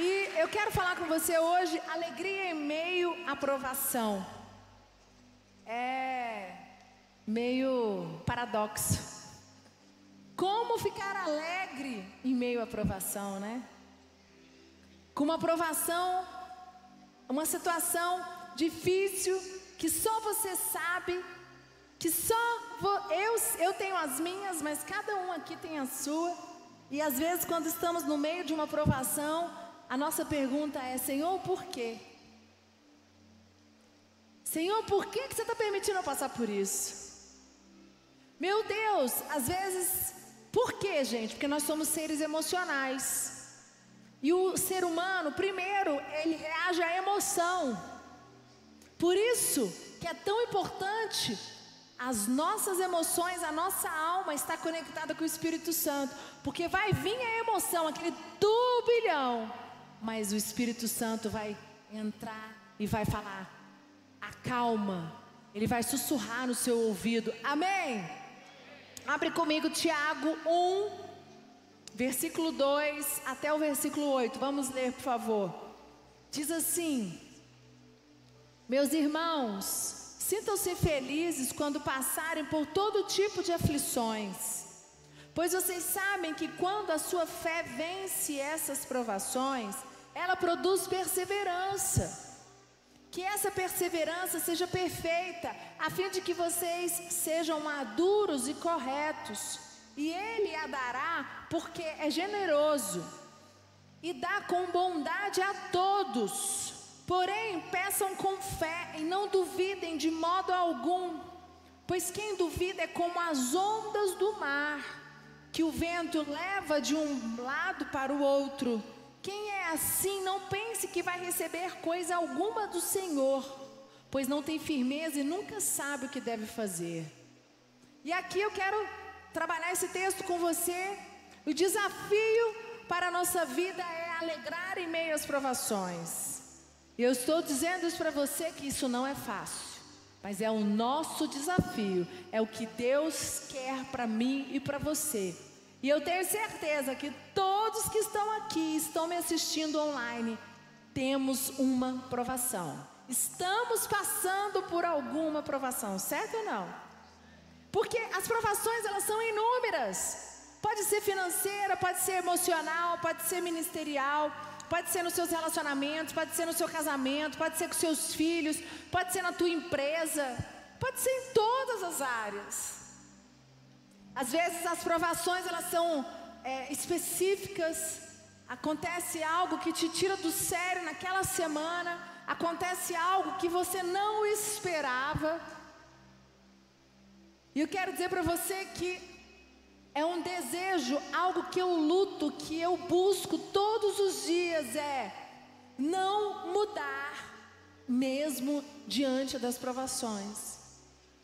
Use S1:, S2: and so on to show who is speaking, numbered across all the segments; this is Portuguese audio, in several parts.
S1: E eu quero falar com você hoje, alegria em meio à provação. É meio paradoxo. Como ficar alegre em meio à provação, né? Com uma provação, uma situação difícil que só você sabe, que só eu, eu tenho as minhas, mas cada um aqui tem a sua. E às vezes, quando estamos no meio de uma provação, a nossa pergunta é: Senhor, por quê? Senhor, por que, que você está permitindo eu passar por isso? Meu Deus, às vezes, por quê, gente? Porque nós somos seres emocionais. E o ser humano, primeiro, ele reage à emoção. Por isso que é tão importante as nossas emoções, a nossa alma está conectada com o Espírito Santo, porque vai vir a emoção, aquele turbilhão, mas o Espírito Santo vai entrar e vai falar: acalma, ele vai sussurrar no seu ouvido, amém? Abre comigo Tiago 1, versículo 2 até o versículo 8, vamos ler, por favor. Diz assim: Meus irmãos, Sintam-se felizes quando passarem por todo tipo de aflições, pois vocês sabem que quando a sua fé vence essas provações, ela produz perseverança. Que essa perseverança seja perfeita, a fim de que vocês sejam maduros e corretos, e Ele a dará, porque é generoso e dá com bondade a todos. Porém, peçam com fé e não duvidem de modo algum, pois quem duvida é como as ondas do mar, que o vento leva de um lado para o outro. Quem é assim, não pense que vai receber coisa alguma do Senhor, pois não tem firmeza e nunca sabe o que deve fazer. E aqui eu quero trabalhar esse texto com você. O desafio para a nossa vida é alegrar em meio às provações. Eu estou dizendo isso para você que isso não é fácil, mas é o nosso desafio, é o que Deus quer para mim e para você. E eu tenho certeza que todos que estão aqui, estão me assistindo online, temos uma provação. Estamos passando por alguma provação, certo ou não? Porque as provações elas são inúmeras. Pode ser financeira, pode ser emocional, pode ser ministerial, pode ser nos seus relacionamentos, pode ser no seu casamento, pode ser com seus filhos, pode ser na tua empresa, pode ser em todas as áreas. Às vezes as provações elas são é, específicas, acontece algo que te tira do sério naquela semana, acontece algo que você não esperava. E eu quero dizer para você que é um desejo, algo que eu luto, que eu busco todos os dias é não mudar mesmo diante das provações.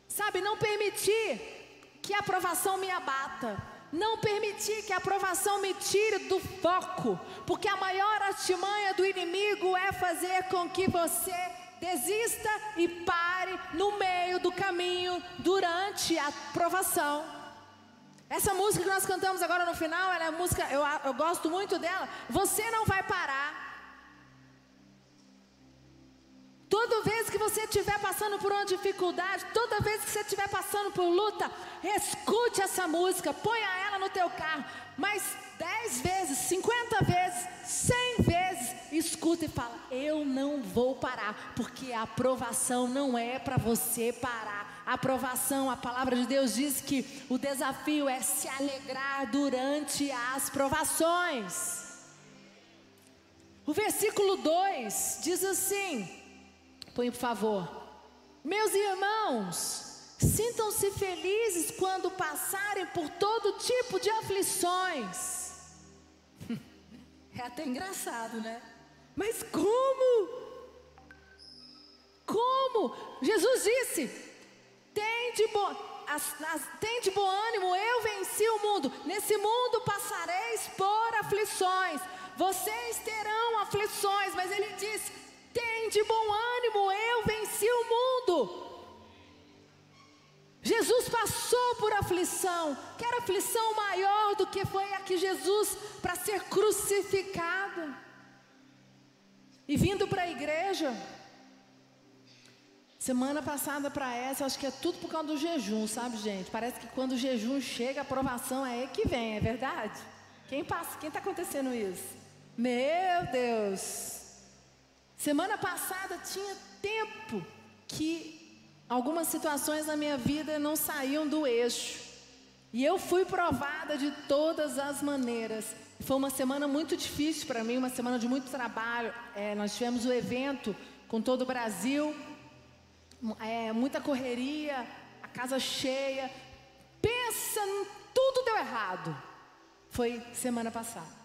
S1: Sabe, não permitir que a provação me abata. Não permitir que a provação me tire do foco, porque a maior artimanha do inimigo é fazer com que você desista e pare no meio do caminho durante a provação. Essa música que nós cantamos agora no final, ela é música, eu, eu gosto muito dela. Você não vai parar. Toda vez que você estiver passando por uma dificuldade, toda vez que você estiver passando por luta, escute essa música, ponha ela no teu carro. Mas dez vezes, cinquenta vezes, cem vezes, escuta e fala: Eu não vou parar, porque a aprovação não é para você parar aprovação, a palavra de Deus diz que o desafio é se alegrar durante as provações. O versículo 2 diz assim: põe por favor. Meus irmãos, sintam-se felizes quando passarem por todo tipo de aflições. É até engraçado, né? Mas como? Como? Jesus disse: tem de, bo, as, as, tem de bom ânimo, eu venci o mundo. Nesse mundo passareis por aflições. Vocês terão aflições, mas ele diz: tem de bom ânimo, eu venci o mundo. Jesus passou por aflição, que era aflição maior do que foi a que Jesus para ser crucificado. E vindo para a igreja, semana passada para essa, acho que é tudo por causa do jejum, sabe, gente? Parece que quando o jejum chega, a aprovação é aí que vem, é verdade? Quem passa, quem está acontecendo isso? Meu Deus! Semana passada tinha tempo que algumas situações na minha vida não saíam do eixo. E eu fui provada de todas as maneiras. Foi uma semana muito difícil para mim, uma semana de muito trabalho. É, nós tivemos o evento com todo o Brasil, é, muita correria, a casa cheia. Pensa, tudo deu errado. Foi semana passada.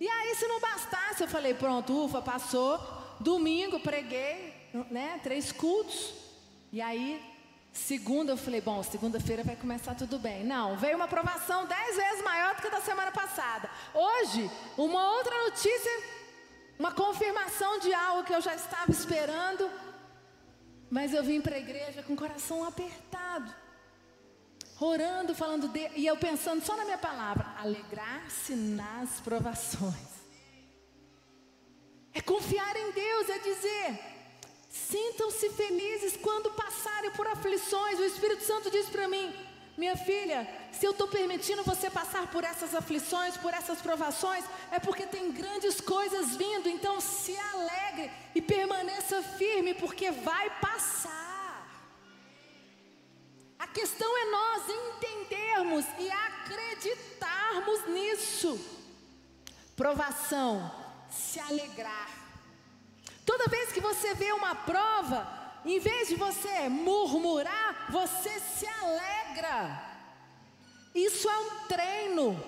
S1: E aí, se não bastasse, eu falei: pronto, ufa, passou. Domingo preguei, né? Três cultos. E aí, segunda, eu falei: bom, segunda-feira vai começar tudo bem. Não, veio uma aprovação dez vezes maior do que a da semana passada. Hoje, uma outra notícia, uma confirmação de algo que eu já estava esperando. Mas eu vim para a igreja com o coração apertado orando, falando de, e eu pensando só na minha palavra, alegrar-se nas provações. É confiar em Deus, é dizer, sintam-se felizes quando passarem por aflições. O Espírito Santo diz para mim, minha filha, se eu estou permitindo você passar por essas aflições, por essas provações, é porque tem grandes coisas vindo. Então se alegre e permaneça firme, porque vai passar. A questão é nós entendermos e acreditarmos nisso. Provação, se alegrar. Toda vez que você vê uma prova, em vez de você murmurar, você se alegra. Isso é um treino.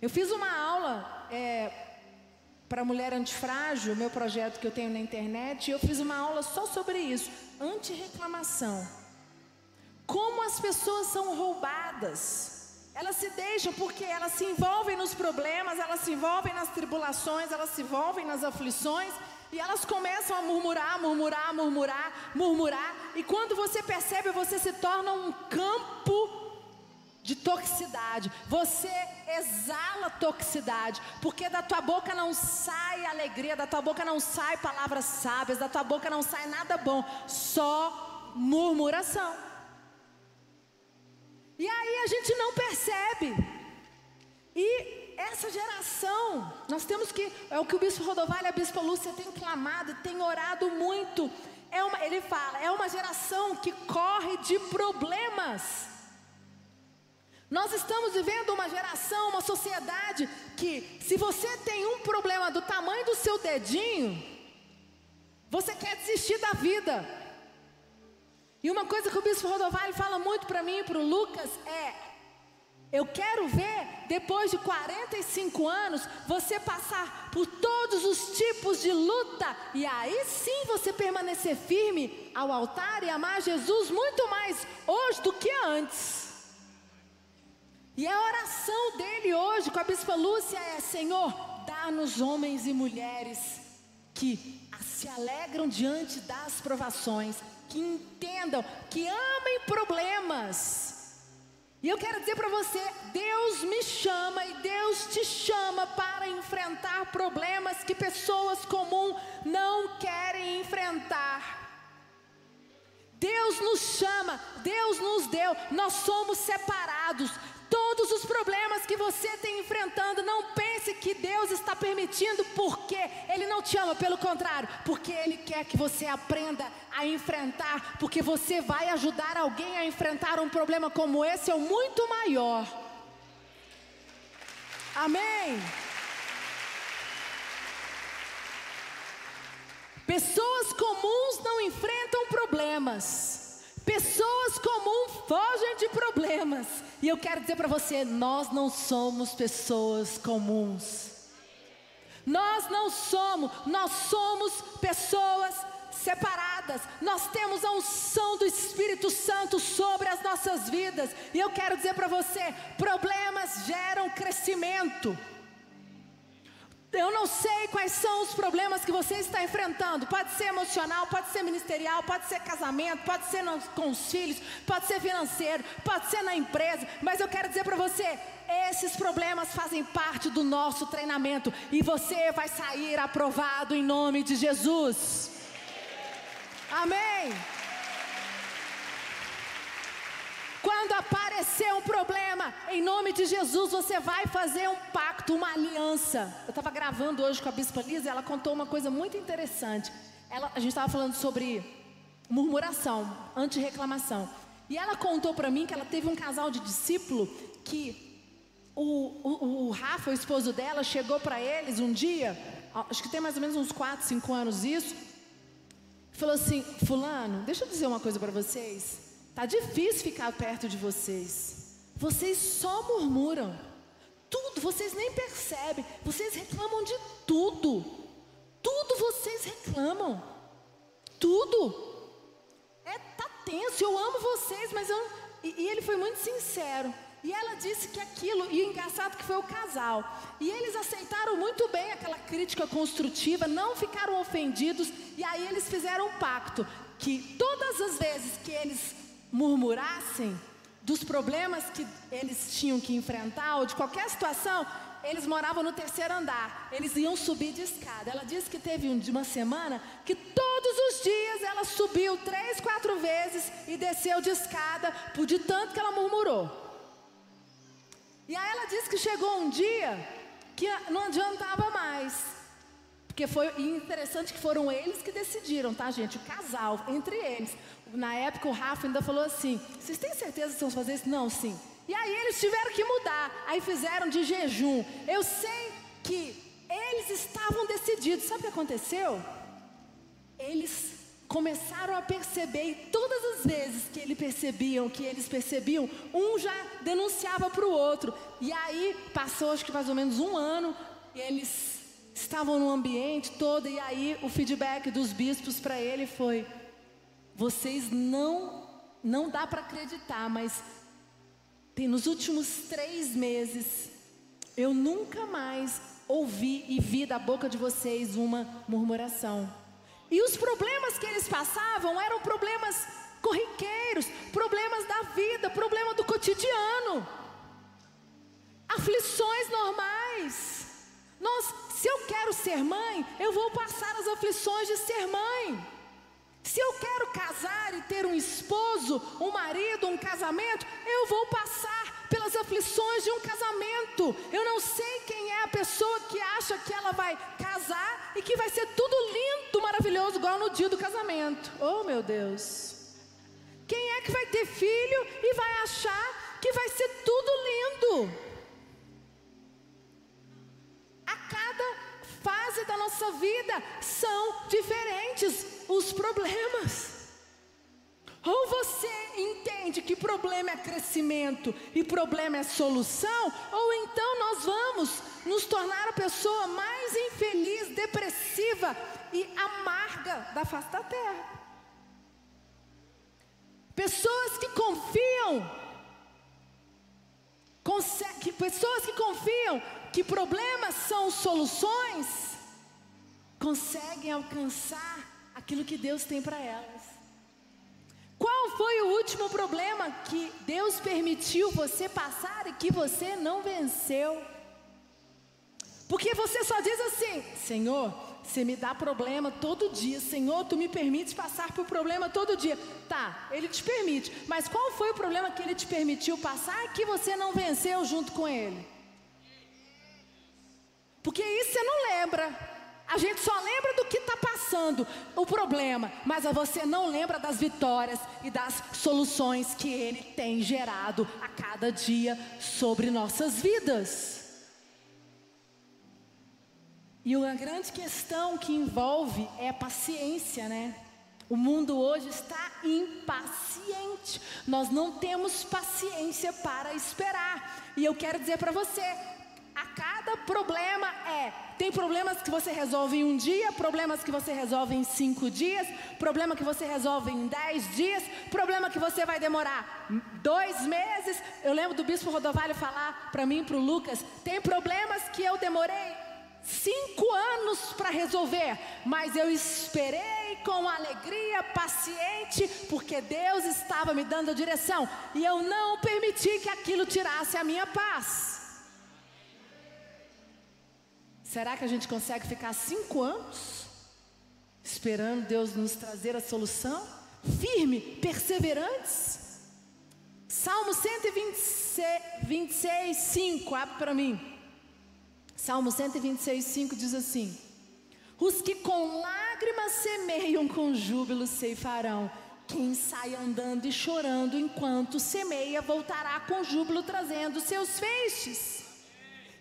S1: Eu fiz uma aula é, para mulher antifrágil, meu projeto que eu tenho na internet, e eu fiz uma aula só sobre isso, anti-reclamação. Como as pessoas são roubadas. Elas se deixam porque elas se envolvem nos problemas, elas se envolvem nas tribulações, elas se envolvem nas aflições e elas começam a murmurar, murmurar, murmurar, murmurar. E quando você percebe, você se torna um campo de toxicidade. Você exala toxicidade, porque da tua boca não sai alegria, da tua boca não sai palavras sábias, da tua boca não sai nada bom, só murmuração. E aí a gente não percebe. E essa geração, nós temos que, é o que o bispo Rodovalho e a bispo Lúcia têm clamado, têm orado muito. É uma, ele fala, é uma geração que corre de problemas. Nós estamos vivendo uma geração, uma sociedade que, se você tem um problema do tamanho do seu dedinho, você quer desistir da vida. E uma coisa que o bispo Rodovalho fala muito para mim e para o Lucas é: eu quero ver, depois de 45 anos, você passar por todos os tipos de luta, e aí sim você permanecer firme ao altar e amar Jesus muito mais hoje do que antes. E a oração dele hoje com a bispa Lúcia é: Senhor, dá-nos homens e mulheres que se alegram diante das provações que entendam, que amem problemas. E eu quero dizer para você: Deus me chama e Deus te chama para enfrentar problemas que pessoas comuns não querem enfrentar. Deus nos chama, Deus nos deu, nós somos separados, Todos os problemas que você tem enfrentando, não pense que Deus está permitindo porque Ele não te ama, pelo contrário, porque Ele quer que você aprenda a enfrentar, porque você vai ajudar alguém a enfrentar um problema como esse ou muito maior. Amém? Pessoas comuns não enfrentam problemas. Pessoas comuns fogem de problemas. E eu quero dizer para você: nós não somos pessoas comuns. Nós não somos, nós somos pessoas separadas. Nós temos a unção do Espírito Santo sobre as nossas vidas. E eu quero dizer para você: problemas geram crescimento. Eu não sei quais são os problemas que você está enfrentando. Pode ser emocional, pode ser ministerial, pode ser casamento, pode ser com os filhos, pode ser financeiro, pode ser na empresa. Mas eu quero dizer para você: esses problemas fazem parte do nosso treinamento e você vai sair aprovado em nome de Jesus. Amém. Quando aparecer um em nome de Jesus, você vai fazer um pacto, uma aliança. Eu estava gravando hoje com a Bispa Lisa, ela contou uma coisa muito interessante. Ela, a gente estava falando sobre murmuração, anti-reclamação. E ela contou para mim que ela teve um casal de discípulo que o, o, o Rafa, o esposo dela, chegou para eles um dia, acho que tem mais ou menos uns 4, 5 anos isso, falou assim: Fulano, deixa eu dizer uma coisa para vocês. Tá difícil ficar perto de vocês. Vocês só murmuram. Tudo, vocês nem percebem. Vocês reclamam de tudo. Tudo vocês reclamam. Tudo. É, tá tenso, eu amo vocês, mas eu. E, e ele foi muito sincero. E ela disse que aquilo, e o engraçado que foi o casal. E eles aceitaram muito bem aquela crítica construtiva, não ficaram ofendidos, e aí eles fizeram um pacto que todas as vezes que eles murmurassem dos problemas que eles tinham que enfrentar, ou de qualquer situação, eles moravam no terceiro andar, eles iam subir de escada. Ela disse que teve de uma semana que todos os dias ela subiu três, quatro vezes e desceu de escada, por de tanto que ela murmurou. E aí ela disse que chegou um dia que não adiantava mais. Porque foi interessante que foram eles que decidiram, tá, gente? O casal, entre eles. Na época o Rafa ainda falou assim: vocês têm certeza que vão fazer isso? Não, sim. E aí eles tiveram que mudar. Aí fizeram de jejum. Eu sei que eles estavam decididos. Sabe o que aconteceu? Eles começaram a perceber, e todas as vezes que eles percebiam, que eles percebiam, um já denunciava para o outro. E aí passou acho que mais ou menos um ano, eles estavam no ambiente todo, e aí o feedback dos bispos para ele foi: vocês não, não dá para acreditar, mas tem nos últimos três meses, eu nunca mais ouvi e vi da boca de vocês uma murmuração. E os problemas que eles passavam eram problemas corriqueiros, problemas da vida, problema do cotidiano, aflições normais. Nós, se eu quero ser mãe, eu vou passar as aflições de ser mãe. Se eu quero casar e ter um esposo, um marido, um casamento, eu vou passar pelas aflições de um casamento. Eu não sei quem é a pessoa que acha que ela vai casar e que vai ser tudo lindo, maravilhoso, igual no dia do casamento. Oh, meu Deus. Quem é que vai ter filho e vai achar que vai ser tudo lindo? Fase da nossa vida são diferentes os problemas. Ou você entende que problema é crescimento e problema é solução, ou então nós vamos nos tornar a pessoa mais infeliz, depressiva e amarga da face da terra. Pessoas que confiam, que, pessoas que confiam que problemas são soluções, conseguem alcançar aquilo que Deus tem para elas. Qual foi o último problema que Deus permitiu você passar e que você não venceu? Porque você só diz assim: Senhor, você me dá problema todo dia. Senhor, tu me permites passar por problema todo dia. Tá, ele te permite. Mas qual foi o problema que ele te permitiu passar e que você não venceu junto com ele? Porque isso você não lembra. A gente só lembra do que está passando, o problema, mas você não lembra das vitórias e das soluções que Ele tem gerado a cada dia sobre nossas vidas. E uma grande questão que envolve é a paciência, né? O mundo hoje está impaciente. Nós não temos paciência para esperar. E eu quero dizer para você, a cada problema é. Tem problemas que você resolve em um dia, problemas que você resolve em cinco dias, problema que você resolve em dez dias, problema que você vai demorar dois meses. Eu lembro do bispo Rodovalho falar para mim, para o Lucas: tem problemas que eu demorei cinco anos para resolver, mas eu esperei com alegria, paciente, porque Deus estava me dando a direção e eu não permiti que aquilo tirasse a minha paz. Será que a gente consegue ficar cinco anos esperando Deus nos trazer a solução? Firme, perseverantes? Salmo 126, 5, abre para mim. Salmo 126, 5 diz assim: Os que com lágrimas semeiam, com júbilo ceifarão. Quem sai andando e chorando enquanto semeia, voltará com júbilo trazendo seus feixes.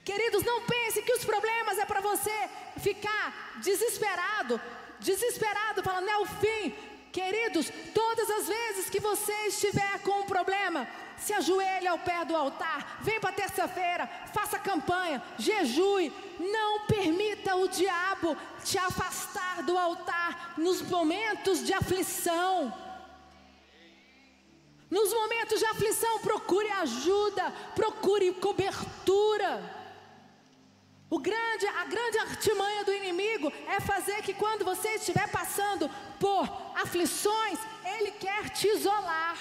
S1: Queridos, não pense que os problemas é para você ficar desesperado, desesperado, falando é o fim. Queridos, todas as vezes que você estiver com um problema, se ajoelhe ao pé do altar, vem para terça-feira, faça campanha, jejue, não permita o diabo te afastar do altar nos momentos de aflição. Nos momentos de aflição, procure ajuda, procure cobertura. O grande, a grande artimanha do inimigo é fazer que quando você estiver passando por aflições, ele quer te isolar.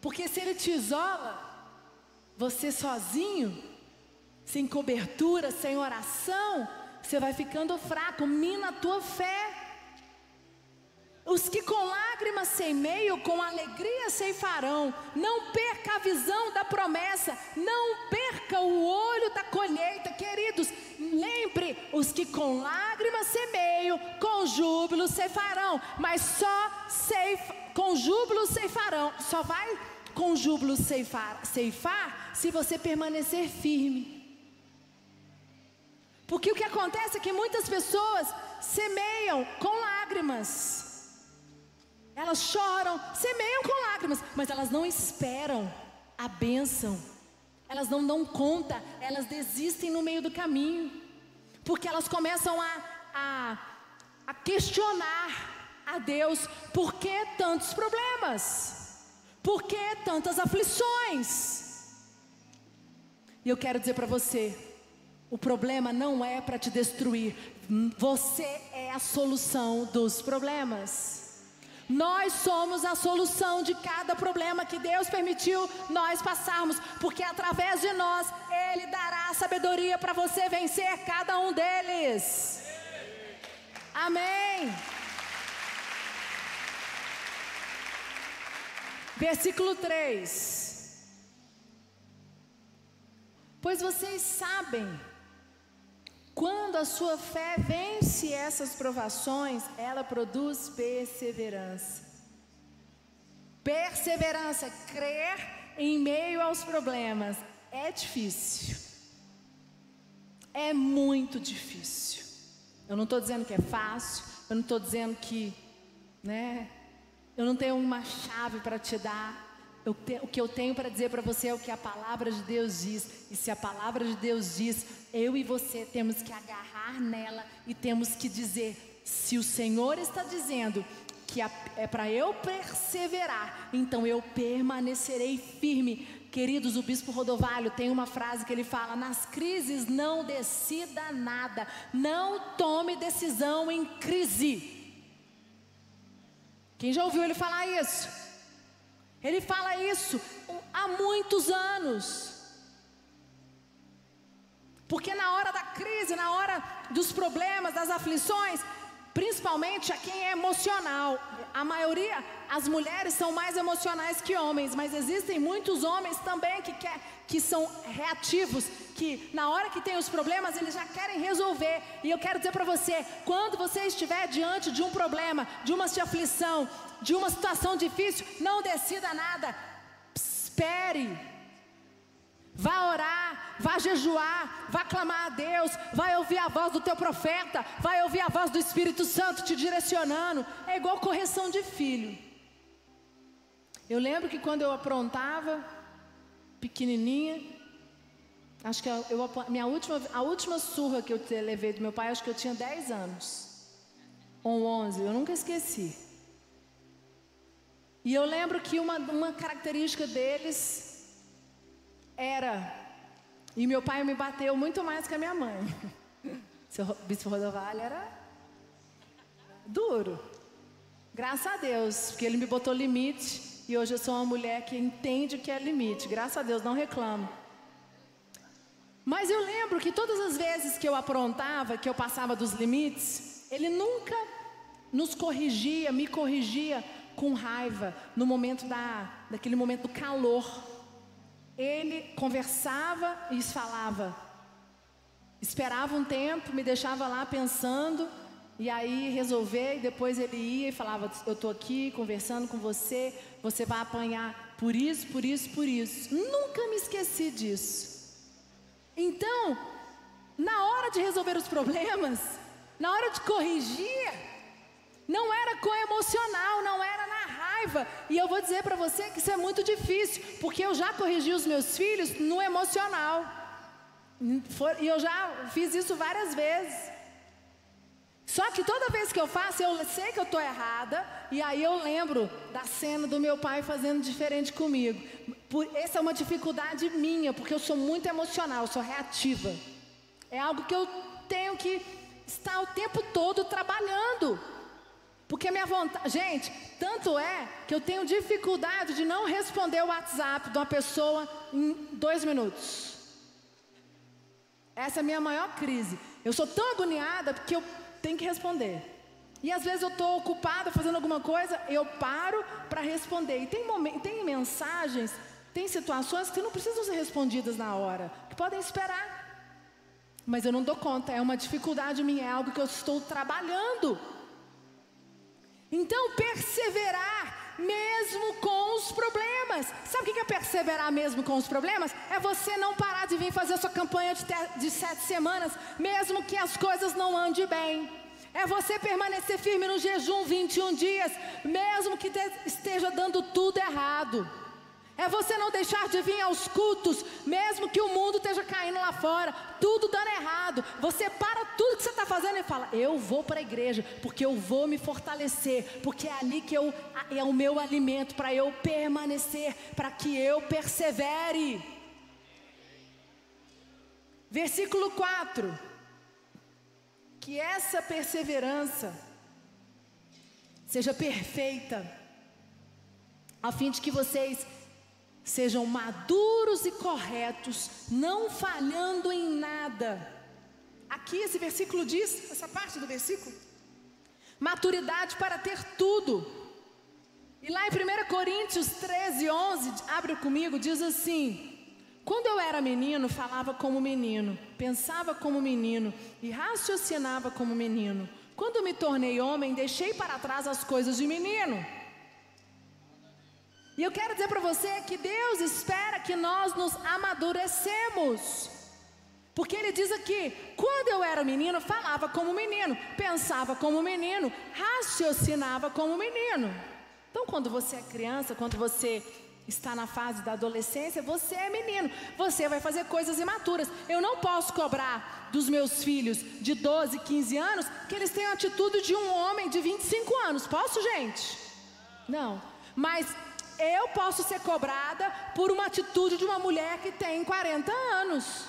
S1: Porque se ele te isola, você sozinho, sem cobertura, sem oração, você vai ficando fraco, mina a tua fé. Os que com lágrimas semeiam, com alegria ceifarão. Não perca a visão da promessa, não perca o olho da colheita, queridos. Lembre, os que com lágrimas semeiam, com júbilo ceifarão. Mas só ceif, com júbilo ceifarão. Só vai com júbilo ceifar, ceifar se você permanecer firme. Porque o que acontece é que muitas pessoas semeiam com lágrimas. Elas choram, semeiam com lágrimas, mas elas não esperam a bênção. Elas não dão conta, elas desistem no meio do caminho. Porque elas começam a, a, a questionar a Deus: por que tantos problemas? Por que tantas aflições? E eu quero dizer para você: o problema não é para te destruir, você é a solução dos problemas. Nós somos a solução de cada problema que Deus permitiu nós passarmos, porque através de nós Ele dará sabedoria para você vencer cada um deles. Amém. Versículo 3. Pois vocês sabem quando a sua fé vence essas provações, ela produz perseverança. Perseverança, crer em meio aos problemas, é difícil. É muito difícil. Eu não estou dizendo que é fácil, eu não estou dizendo que, né, eu não tenho uma chave para te dar, te, o que eu tenho para dizer para você é o que a palavra de Deus diz. E se a palavra de Deus diz, eu e você temos que agarrar nela e temos que dizer: se o Senhor está dizendo que é para eu perseverar, então eu permanecerei firme. Queridos, o bispo Rodovalho tem uma frase que ele fala: nas crises não decida nada, não tome decisão em crise. Quem já ouviu ele falar isso? Ele fala isso há muitos anos. Porque na hora da crise, na hora dos problemas, das aflições, principalmente a quem é emocional, a maioria, as mulheres são mais emocionais que homens, mas existem muitos homens também que, quer, que são reativos, que na hora que tem os problemas eles já querem resolver. E eu quero dizer para você, quando você estiver diante de um problema, de uma aflição, de uma situação difícil, não decida nada. Espere. Vá orar, vá jejuar, vá clamar a Deus, vai ouvir a voz do teu profeta, vai ouvir a voz do Espírito Santo te direcionando. É igual correção de filho. Eu lembro que quando eu aprontava, pequenininha, acho que eu, eu, minha última, a última surra que eu levei do meu pai, acho que eu tinha 10 anos, ou 11, eu nunca esqueci. E eu lembro que uma, uma característica deles era, e meu pai me bateu muito mais que a minha mãe. Seu bispo Rodovalho era duro. Graças a Deus, porque ele me botou limite e hoje eu sou uma mulher que entende o que é limite. Graças a Deus, não reclamo. Mas eu lembro que todas as vezes que eu aprontava, que eu passava dos limites, ele nunca nos corrigia, me corrigia com raiva no momento da, daquele momento do calor. Ele conversava e falava, esperava um tempo, me deixava lá pensando e aí resolver, e depois ele ia e falava: Eu estou aqui conversando com você, você vai apanhar por isso, por isso, por isso. Nunca me esqueci disso. Então, na hora de resolver os problemas, na hora de corrigir, não era com emocional, não era na raiva. E eu vou dizer para você que isso é muito difícil, porque eu já corrigi os meus filhos no emocional. E eu já fiz isso várias vezes. Só que toda vez que eu faço, eu sei que eu estou errada, e aí eu lembro da cena do meu pai fazendo diferente comigo. Por, essa é uma dificuldade minha, porque eu sou muito emocional, sou reativa. É algo que eu tenho que estar o tempo todo trabalhando. Porque minha vontade. Gente, tanto é que eu tenho dificuldade de não responder o WhatsApp de uma pessoa em dois minutos. Essa é a minha maior crise. Eu sou tão agoniada porque eu tem que responder. E às vezes eu estou ocupada fazendo alguma coisa, eu paro para responder. E tem, tem mensagens, tem situações que não precisam ser respondidas na hora, que podem esperar. Mas eu não dou conta, é uma dificuldade minha, é algo que eu estou trabalhando. Então, perseverar mesmo com os problemas. Sabe o que é perseverar mesmo com os problemas? É você não parar de vir fazer a sua campanha de, de sete semanas, mesmo que as coisas não andem bem. É você permanecer firme no jejum 21 dias, mesmo que esteja dando tudo errado. É você não deixar de vir aos cultos, mesmo que o mundo esteja caindo lá fora, tudo dando errado. Você para tudo que você está fazendo e fala: Eu vou para a igreja, porque eu vou me fortalecer, porque é ali que eu, é o meu alimento para eu permanecer, para que eu persevere. Versículo 4: Que essa perseverança seja perfeita, a fim de que vocês Sejam maduros e corretos, não falhando em nada. Aqui esse versículo diz, essa parte do versículo, maturidade para ter tudo. E lá em 1 Coríntios 13, 11, abre comigo, diz assim: Quando eu era menino, falava como menino, pensava como menino e raciocinava como menino. Quando me tornei homem, deixei para trás as coisas de menino. E eu quero dizer para você que Deus espera que nós nos amadurecemos. Porque ele diz aqui: quando eu era menino, falava como menino, pensava como menino, raciocinava como menino. Então, quando você é criança, quando você está na fase da adolescência, você é menino, você vai fazer coisas imaturas. Eu não posso cobrar dos meus filhos de 12, 15 anos que eles tenham a atitude de um homem de 25 anos. Posso, gente? Não. Mas eu posso ser cobrada por uma atitude de uma mulher que tem 40 anos.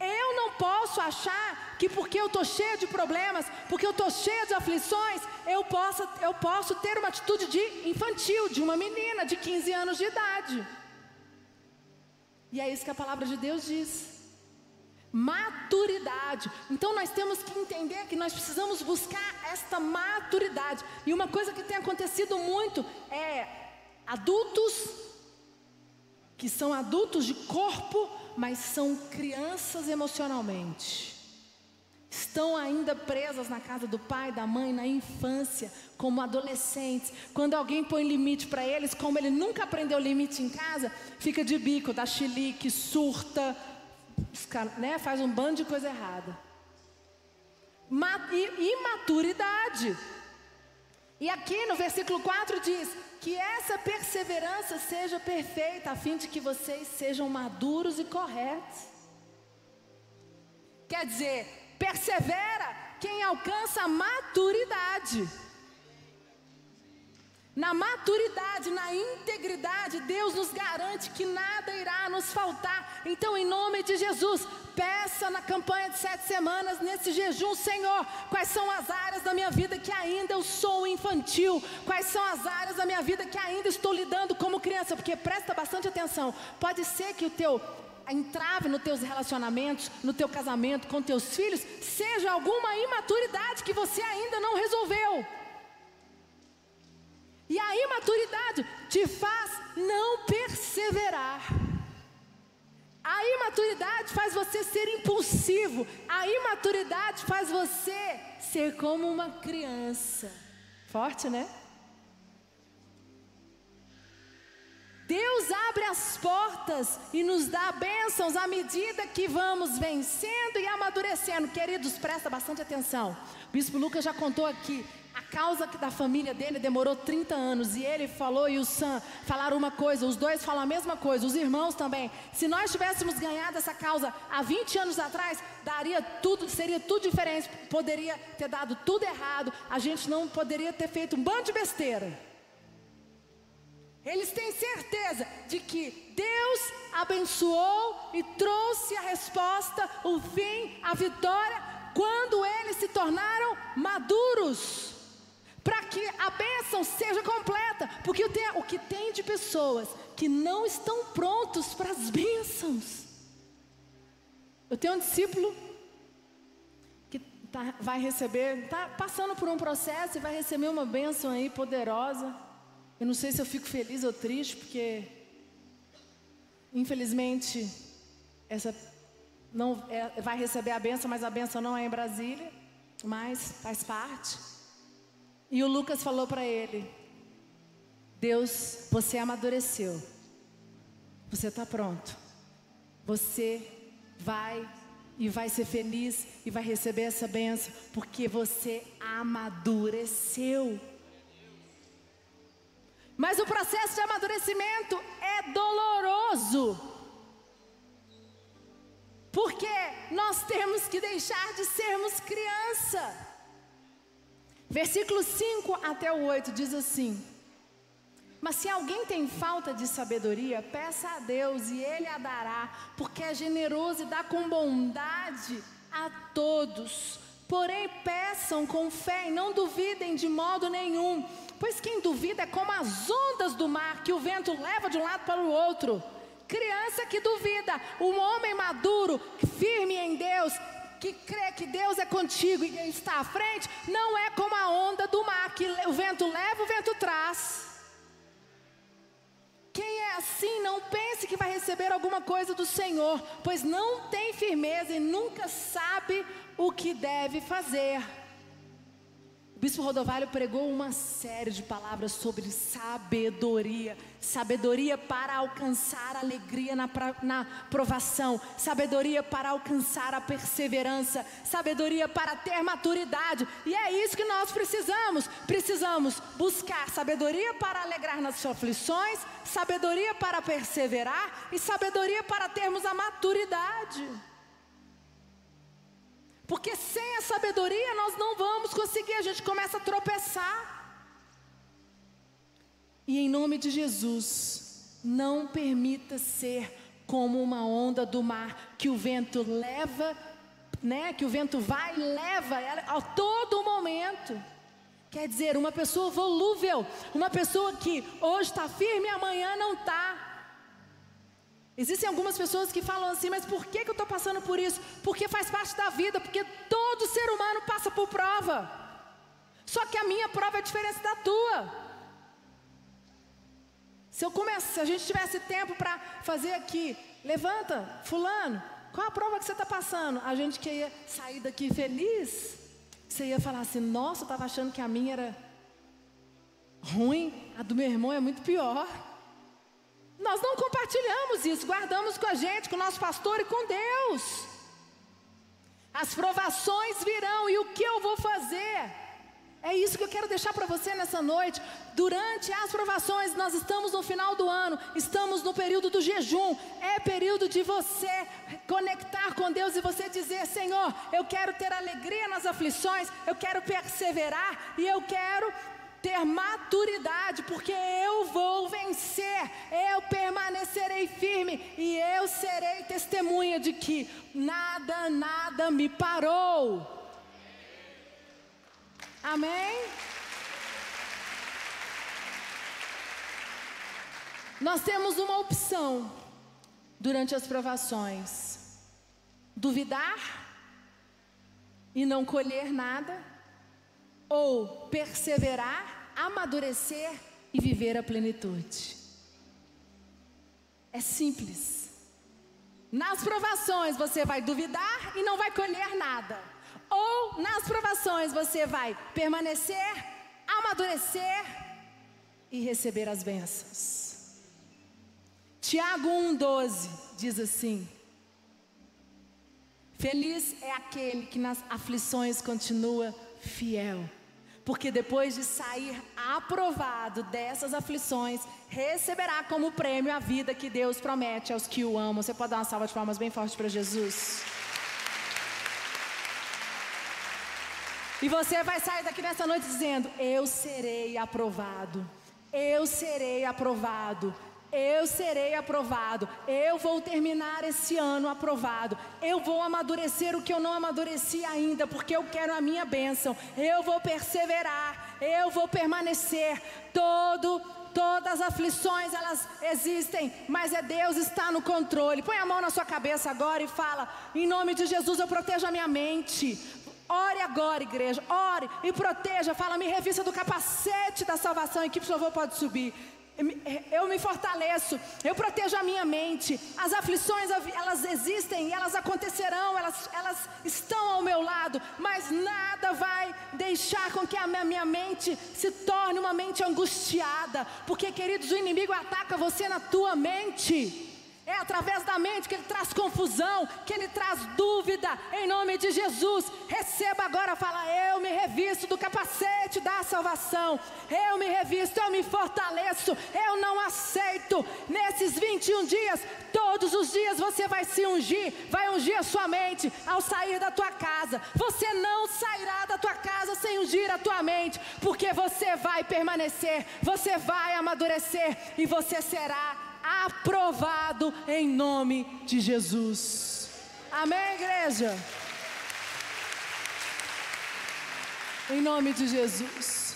S1: Eu não posso achar que porque eu estou cheia de problemas, porque eu estou cheia de aflições, eu posso, eu posso ter uma atitude de infantil, de uma menina de 15 anos de idade. E é isso que a palavra de Deus diz. Maturidade. Então nós temos que entender que nós precisamos buscar esta maturidade. E uma coisa que tem acontecido muito é adultos que são adultos de corpo, mas são crianças emocionalmente. Estão ainda presas na casa do pai, da mãe, na infância, como adolescentes. Quando alguém põe limite para eles, como ele nunca aprendeu limite em casa, fica de bico, dá chilique, surta, né, faz um bando de coisa errada. Imaturidade. E aqui no versículo 4 diz: que essa perseverança seja perfeita, a fim de que vocês sejam maduros e corretos. Quer dizer, persevera quem alcança a maturidade. Na maturidade, na integridade, Deus nos garante que nada irá nos faltar. Então, em nome de Jesus, peça na campanha de sete semanas, nesse jejum, Senhor, quais são as áreas da minha vida que ainda eu sou infantil, quais são as áreas da minha vida que ainda estou lidando como criança, porque presta bastante atenção. Pode ser que o teu entrave nos teus relacionamentos, no teu casamento, com teus filhos, seja alguma imaturidade que você ainda não resolveu. E a imaturidade te faz não perseverar. A imaturidade faz você ser impulsivo. A imaturidade faz você ser como uma criança. Forte, né? Deus abre as portas e nos dá bênçãos à medida que vamos vencendo e amadurecendo. Queridos, presta bastante atenção. O bispo Lucas já contou aqui. A causa da família dele demorou 30 anos e ele falou e o Sam falaram uma coisa, os dois falam a mesma coisa, os irmãos também. Se nós tivéssemos ganhado essa causa há 20 anos atrás, daria tudo, seria tudo diferente, poderia ter dado tudo errado, a gente não poderia ter feito um bando de besteira. Eles têm certeza de que Deus abençoou e trouxe a resposta, o fim, a vitória, quando eles se tornaram maduros. Para que a bênção seja completa. Porque o, que tem de pessoas que não estão prontos para as bênçãos. Eu tenho um discípulo que tá, vai receber, está passando por um processo e vai receber uma bênção aí poderosa. Eu não sei se eu fico feliz ou triste, porque infelizmente essa não é, vai receber a benção, mas a benção não é em Brasília, mas faz parte. E o Lucas falou para ele: Deus, você amadureceu, você está pronto, você vai e vai ser feliz e vai receber essa benção, porque você amadureceu. Mas o processo de amadurecimento é doloroso. Porque nós temos que deixar de sermos criança. Versículo 5 até o 8 diz assim: Mas se alguém tem falta de sabedoria, peça a Deus e Ele a dará, porque é generoso e dá com bondade a todos. Porém, peçam com fé e não duvidem de modo nenhum Pois quem duvida é como as ondas do mar que o vento leva de um lado para o outro. Criança que duvida, um homem maduro, firme em Deus, que crê que Deus é contigo e está à frente, não é como a onda do mar que o vento leva, o vento traz. Quem é assim, não pense que vai receber alguma coisa do Senhor, pois não tem firmeza e nunca sabe o que deve fazer. O bispo Rodovalho pregou uma série de palavras sobre sabedoria. Sabedoria para alcançar alegria na, na provação. Sabedoria para alcançar a perseverança. Sabedoria para ter maturidade. E é isso que nós precisamos. Precisamos buscar sabedoria para alegrar nas aflições. Sabedoria para perseverar. E sabedoria para termos a maturidade. Porque sem a sabedoria nós não vamos conseguir, a gente começa a tropeçar. E em nome de Jesus, não permita ser como uma onda do mar que o vento leva, né? Que o vento vai e leva a todo momento. Quer dizer, uma pessoa volúvel, uma pessoa que hoje está firme e amanhã não está. Existem algumas pessoas que falam assim, mas por que, que eu estou passando por isso? Porque faz parte da vida, porque todo ser humano passa por prova. Só que a minha prova é diferente da tua. Se eu começar, se a gente tivesse tempo para fazer aqui, levanta, fulano, qual a prova que você está passando? A gente que ia sair daqui feliz, você ia falar assim, nossa, eu estava achando que a minha era ruim, a do meu irmão é muito pior. Nós não compartilhamos isso, guardamos com a gente, com o nosso pastor e com Deus. As provações virão e o que eu vou fazer? É isso que eu quero deixar para você nessa noite. Durante as provações, nós estamos no final do ano, estamos no período do jejum. É período de você conectar com Deus e você dizer: Senhor, eu quero ter alegria nas aflições, eu quero perseverar e eu quero ter maturidade, porque eu vou vencer, eu permanecerei firme e eu serei testemunha de que nada, nada me parou. Amém? Nós temos uma opção. durante as provações? Duvidar e não colher nada? Ou perseverar, amadurecer e viver a plenitude? É simples. Nas provações você vai duvidar e não vai colher nada. Ou nas provações você vai permanecer, amadurecer e receber as bênçãos. Tiago 1,12 diz assim: Feliz é aquele que nas aflições continua fiel, porque depois de sair aprovado dessas aflições, receberá como prêmio a vida que Deus promete aos que o amam. Você pode dar uma salva de palmas bem forte para Jesus? E você vai sair daqui nessa noite dizendo: Eu serei aprovado. Eu serei aprovado. Eu serei aprovado. Eu vou terminar esse ano aprovado. Eu vou amadurecer o que eu não amadureci ainda, porque eu quero a minha bênção. Eu vou perseverar. Eu vou permanecer. Todo, todas as aflições elas existem, mas é Deus está no controle. Põe a mão na sua cabeça agora e fala: em nome de Jesus eu protejo a minha mente. Ore agora, igreja, ore e proteja. Fala, me revista do capacete da salvação. A equipe de louvor pode subir. Eu me fortaleço, eu protejo a minha mente. As aflições, elas existem elas acontecerão, elas, elas estão ao meu lado, mas nada vai deixar com que a minha mente se torne uma mente angustiada, porque, queridos, o inimigo ataca você na tua mente. É através da mente que ele traz confusão, que ele traz dúvida. Em nome de Jesus, receba agora, fala: Eu me revisto do capacete da salvação. Eu me revisto, eu me fortaleço. Eu não aceito. Nesses 21 dias, todos os dias você vai se ungir, vai ungir a sua mente ao sair da tua casa. Você não sairá da tua casa sem ungir a tua mente, porque você vai permanecer, você vai amadurecer e você será aprovado em nome de Jesus. Amém, igreja? Em nome de Jesus.